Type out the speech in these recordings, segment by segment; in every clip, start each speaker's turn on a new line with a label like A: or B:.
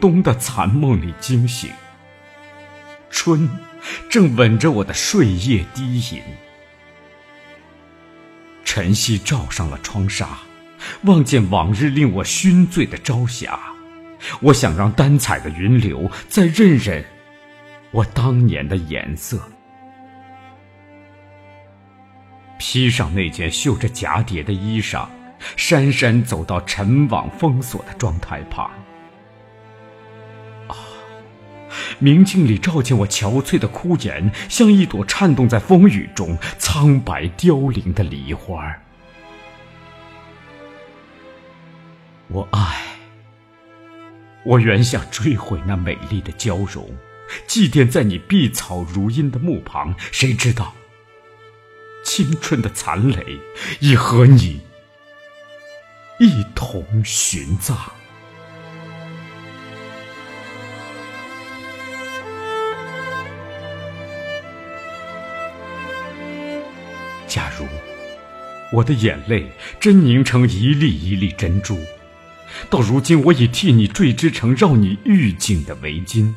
A: 冬的残梦里惊醒，春正吻着我的睡夜低吟。晨曦照上了窗纱，望见往日令我醺醉的朝霞。我想让丹彩的云流再认认我当年的颜色。披上那件绣着蛱蝶的衣裳，姗姗走到尘网封锁的妆台旁。明镜里照见我憔悴的枯颜，像一朵颤动在风雨中、苍白凋零的梨花。我爱，我原想追回那美丽的娇容，祭奠在你碧草如茵的墓旁。谁知道？青春的残垒已和你一同殉葬。如我的眼泪真凝成一粒一粒珍珠，到如今我已替你缀织成绕你玉颈的围巾。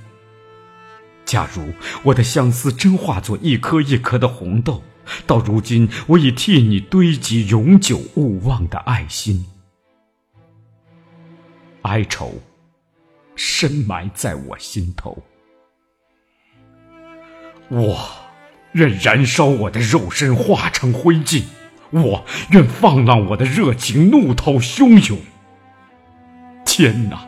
A: 假如我的相思真化作一颗一颗的红豆。到如今，我已替你堆积永久勿忘的爱心，哀愁深埋在我心头。我愿燃烧我的肉身，化成灰烬；我愿放浪我的热情，怒涛汹涌。天哪！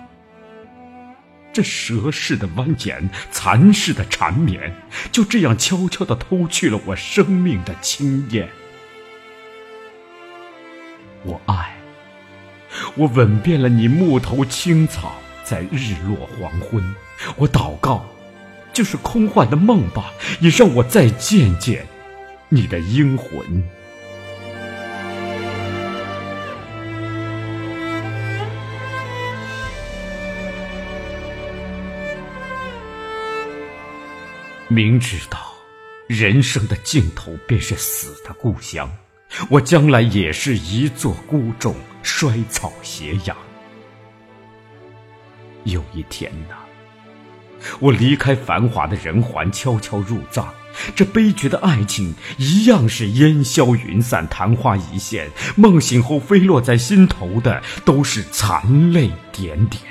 A: 这蛇似的蜿蜒，蚕似的缠绵，就这样悄悄地偷去了我生命的清艳。我爱，我吻遍了你木头青草，在日落黄昏，我祷告，就是空幻的梦吧，也让我再见见你的英魂。明知道人生的尽头便是死的故乡，我将来也是一座孤冢，衰草斜阳。有一天呐，我离开繁华的人寰，悄悄入葬，这悲绝的爱情一样是烟消云散，昙花一现。梦醒后飞落在心头的，都是残泪点点。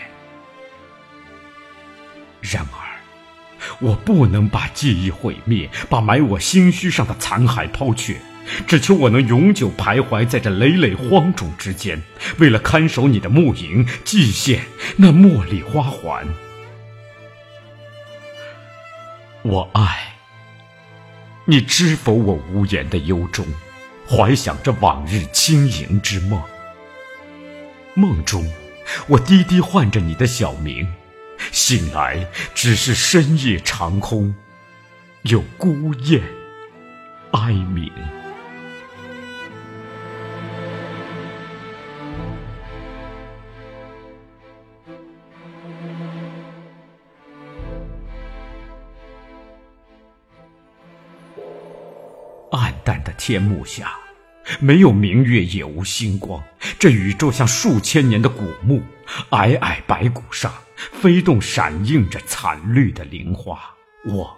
A: 然而。我不能把记忆毁灭，把埋我心虚上的残骸抛却，只求我能永久徘徊在这累累荒冢之间，为了看守你的墓茔，祭献那茉莉花环。我爱，你知否？我无言的忧中，怀想着往日轻盈之梦。梦中，我低低唤着你的小名。醒来，只是深夜长空，有孤雁哀鸣。天幕下，没有明月，也无星光。这宇宙像数千年的古墓，皑皑白骨上。飞动，闪映着惨绿的灵花。我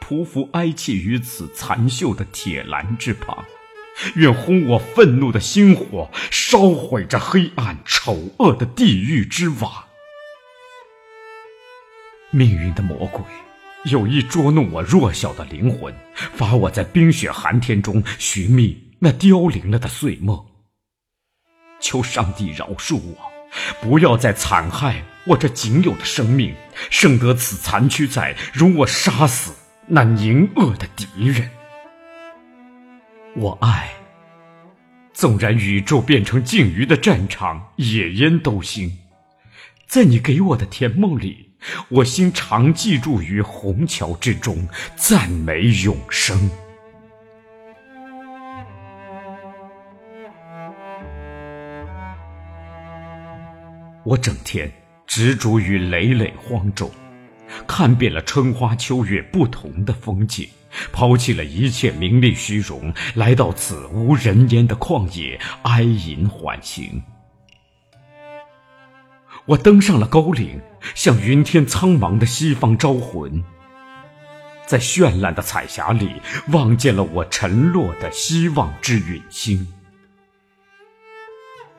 A: 匍匐哀泣于此残锈的铁栏之旁，愿轰我愤怒的心火，烧毁这黑暗丑恶的地狱之网。命运的魔鬼有意捉弄我弱小的灵魂，罚我在冰雪寒天中寻觅那凋零了的碎梦。求上帝饶恕我。不要再残害我这仅有的生命，胜得此残躯在，容我杀死那凝恶的敌人。我爱，纵然宇宙变成鲸鱼的战场，野烟斗星，在你给我的甜梦里，我心常寄住于虹桥之中，赞美永生。我整天执着于累累荒冢，看遍了春花秋月不同的风景，抛弃了一切名利虚荣，来到此无人烟的旷野，哀吟缓行。我登上了高岭，向云天苍茫的西方招魂。在绚烂的彩霞里，望见了我沉落的希望之陨星。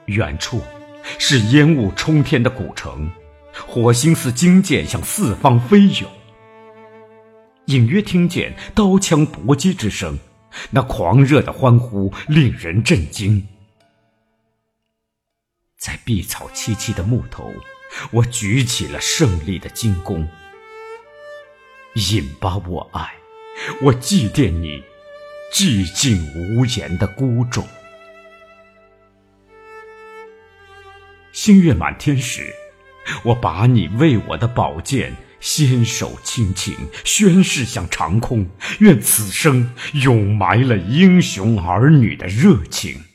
A: 远处是烟雾冲天的古城，火星似金箭向四方飞涌。隐约听见刀枪搏击之声，那狂热的欢呼令人震惊。在碧草萋萋的木头，我举起了胜利的金弓。饮吧，我爱，我祭奠你寂静无言的孤冢。星月满天时，我把你为我的宝剑纤手轻轻宣誓向长空，愿此生永埋了英雄儿女的热情。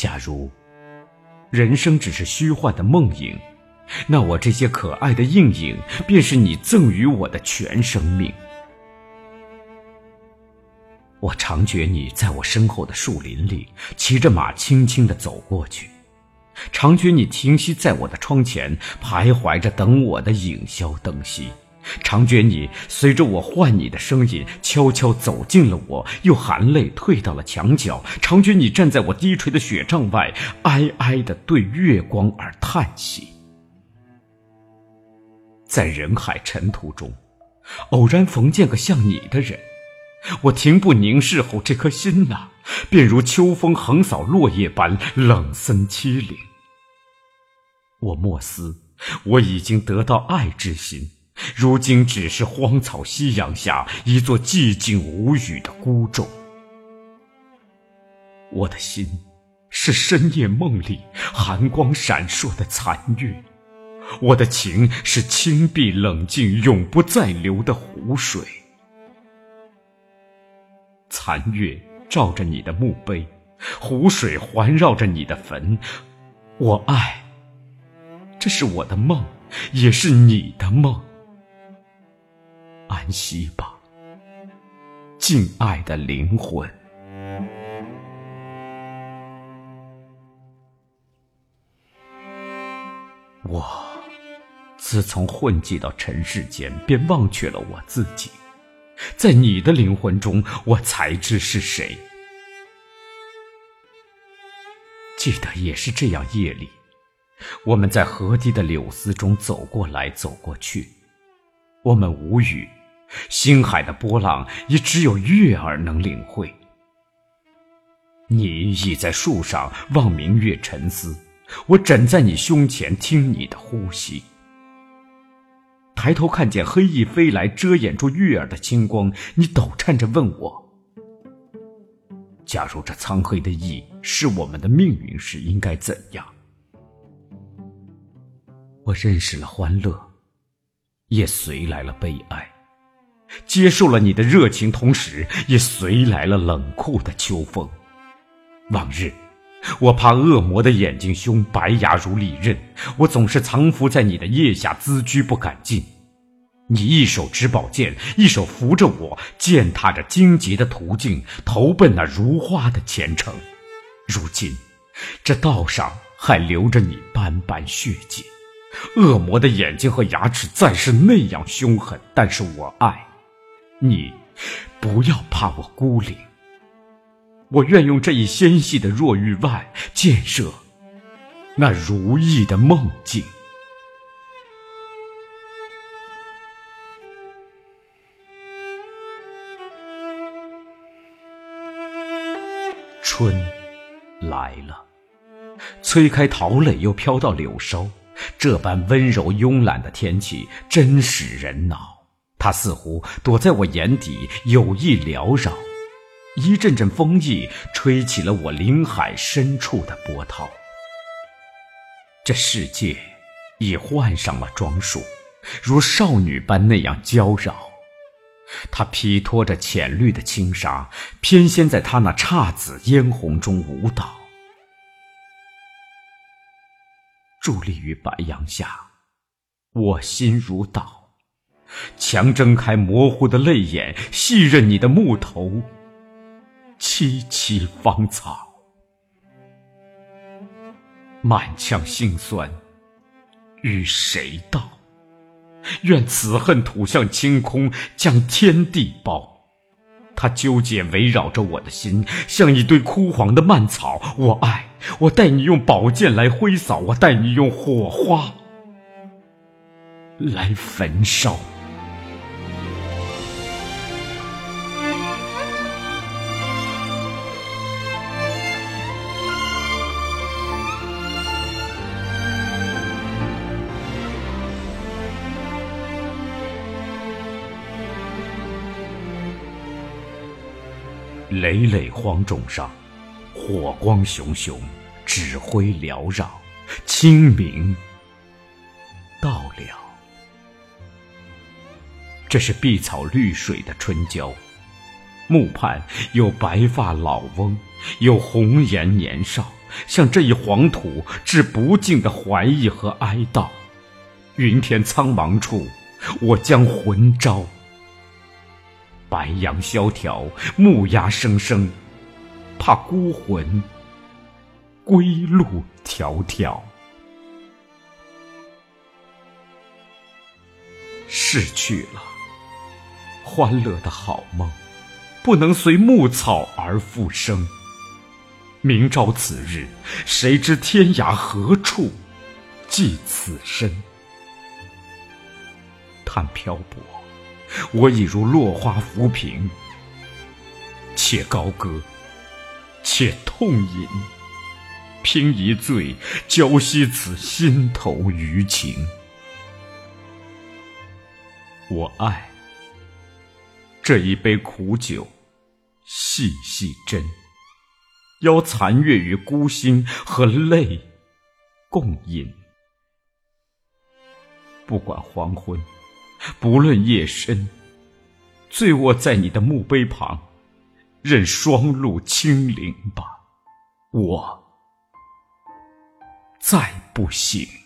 A: 假如人生只是虚幻的梦影，那我这些可爱的印影，便是你赠予我的全生命。我常觉你在我身后的树林里，骑着马轻轻地走过去；常觉你停息在我的窗前，徘徊着等我的影消灯息。常觉你随着我唤你的声音，悄悄走进了我，又含泪退到了墙角。常觉你站在我低垂的雪帐外，哀哀的对月光而叹息。在人海尘土中，偶然逢见个像你的人，我停步凝视后，这颗心呐，便如秋风横扫落叶般冷森凄凌。我莫思，我已经得到爱之心。如今只是荒草夕阳下一座寂静无语的孤冢。我的心是深夜梦里寒光闪烁的残月，我的情是清碧冷静永不再流的湖水。残月照着你的墓碑，湖水环绕着你的坟。我爱，这是我的梦，也是你的梦。安息吧，敬爱的灵魂。我自从混迹到尘世间，便忘却了我自己。在你的灵魂中，我才知是谁。记得也是这样，夜里，我们在河堤的柳丝中走过来，走过去，我们无语。星海的波浪，也只有月儿能领会。你倚在树上望明月沉思，我枕在你胸前听你的呼吸。抬头看见黑翼飞来，遮掩住月儿的清光，你抖颤着问我：假如这苍黑的翼是我们的命运时，应该怎样？我认识了欢乐，也随来了悲哀。接受了你的热情，同时也随来了冷酷的秋风。往日，我怕恶魔的眼睛凶，白牙如利刃，我总是藏伏在你的腋下，自居不敢进。你一手执宝剑，一手扶着我，践踏着荆棘的途径，投奔那如花的前程。如今，这道上还留着你斑斑血迹。恶魔的眼睛和牙齿再是那样凶狠，但是我爱。你不要怕我孤零，我愿用这一纤细的若玉腕建设那如意的梦境。春来了，催开桃蕾，又飘到柳梢，这般温柔慵懒的天气，真使人恼。他似乎躲在我眼底，有意缭绕。一阵阵风意吹起了我林海深处的波涛。这世界已换上了装束，如少女般那样娇娆。她披托着浅绿的轻纱，翩跹在她那姹紫嫣红中舞蹈。伫立于白杨下，我心如岛。强睁开模糊的泪眼，细认你的木头，萋萋芳草。满腔心酸，与谁道？愿此恨吐向清空，将天地包。它纠结围绕着我的心，像一堆枯黄的蔓草。我爱，我待你用宝剑来挥扫，我待你用火花来焚烧。累累荒冢上，火光熊熊，指挥缭绕，清明到了。这是碧草绿水的春郊，木畔有白发老翁，有红颜年少，向这一黄土致不尽的怀疑和哀悼。云天苍茫处，我将魂招。白杨萧条，木鸦声声，怕孤魂归路迢迢。逝去了欢乐的好梦，不能随牧草而复生。明朝此日，谁知天涯何处寄此身？叹漂泊。我已如落花浮萍，且高歌，且痛饮，拼一醉，浇熄此心头余情。我爱这一杯苦酒，细细斟，邀残月与孤星和泪共饮，不管黄昏。不论夜深，醉卧在你的墓碑旁，任霜露清零吧，我再不醒。